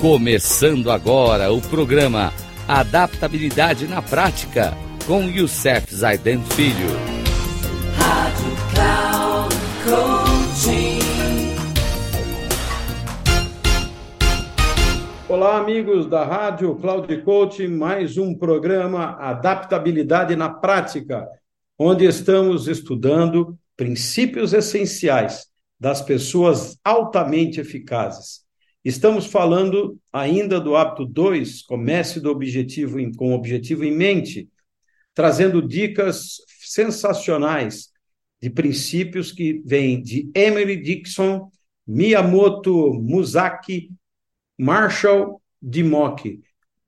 Começando agora o programa Adaptabilidade na Prática com Youssef Zaiden Filho. Rádio Cloud Olá, amigos da Rádio Cloud Coaching, mais um programa Adaptabilidade na Prática, onde estamos estudando princípios essenciais das pessoas altamente eficazes. Estamos falando ainda do hábito 2, comece do objetivo em, com o objetivo em mente, trazendo dicas sensacionais de princípios que vêm de Emily Dixon, Miyamoto Musaki, Marshall Dimock.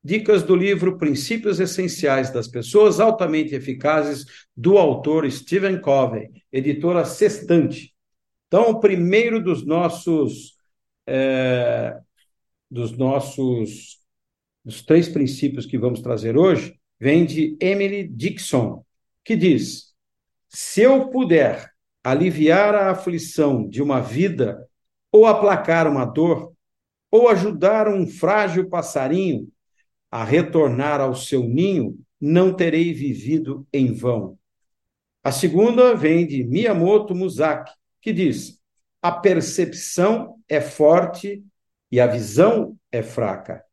Dicas do livro Princípios Essenciais das Pessoas Altamente Eficazes, do autor Stephen Covey, editora Sextante. Então, o primeiro dos nossos é, dos nossos dos três princípios que vamos trazer hoje vem de Emily Dixon, que diz: se eu puder aliviar a aflição de uma vida ou aplacar uma dor, ou ajudar um frágil passarinho a retornar ao seu ninho, não terei vivido em vão. A segunda vem de Miyamoto Musaki, que diz: a percepção é forte e a visão é fraca.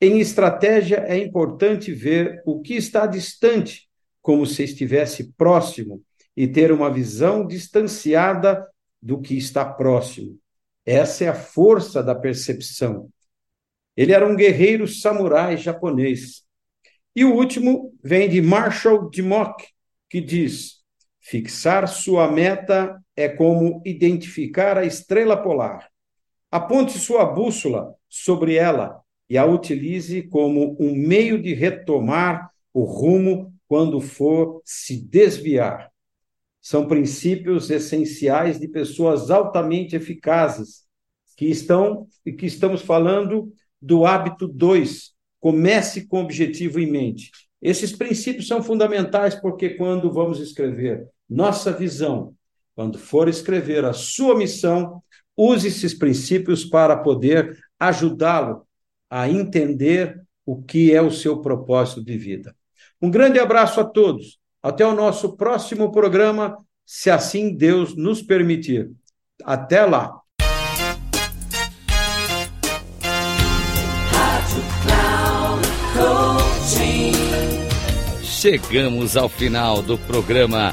Em estratégia, é importante ver o que está distante, como se estivesse próximo, e ter uma visão distanciada do que está próximo. Essa é a força da percepção. Ele era um guerreiro samurai japonês. E o último vem de Marshall Dimock, que diz: Fixar sua meta é como identificar a estrela polar. Aponte sua bússola sobre ela e a utilize como um meio de retomar o rumo quando for se desviar. São princípios essenciais de pessoas altamente eficazes que estão e que estamos falando do hábito 2. Comece com o objetivo em mente. Esses princípios são fundamentais porque quando vamos escrever nossa visão. Quando for escrever a sua missão, use esses princípios para poder ajudá-lo a entender o que é o seu propósito de vida. Um grande abraço a todos. Até o nosso próximo programa, se assim Deus nos permitir. Até lá. Chegamos ao final do programa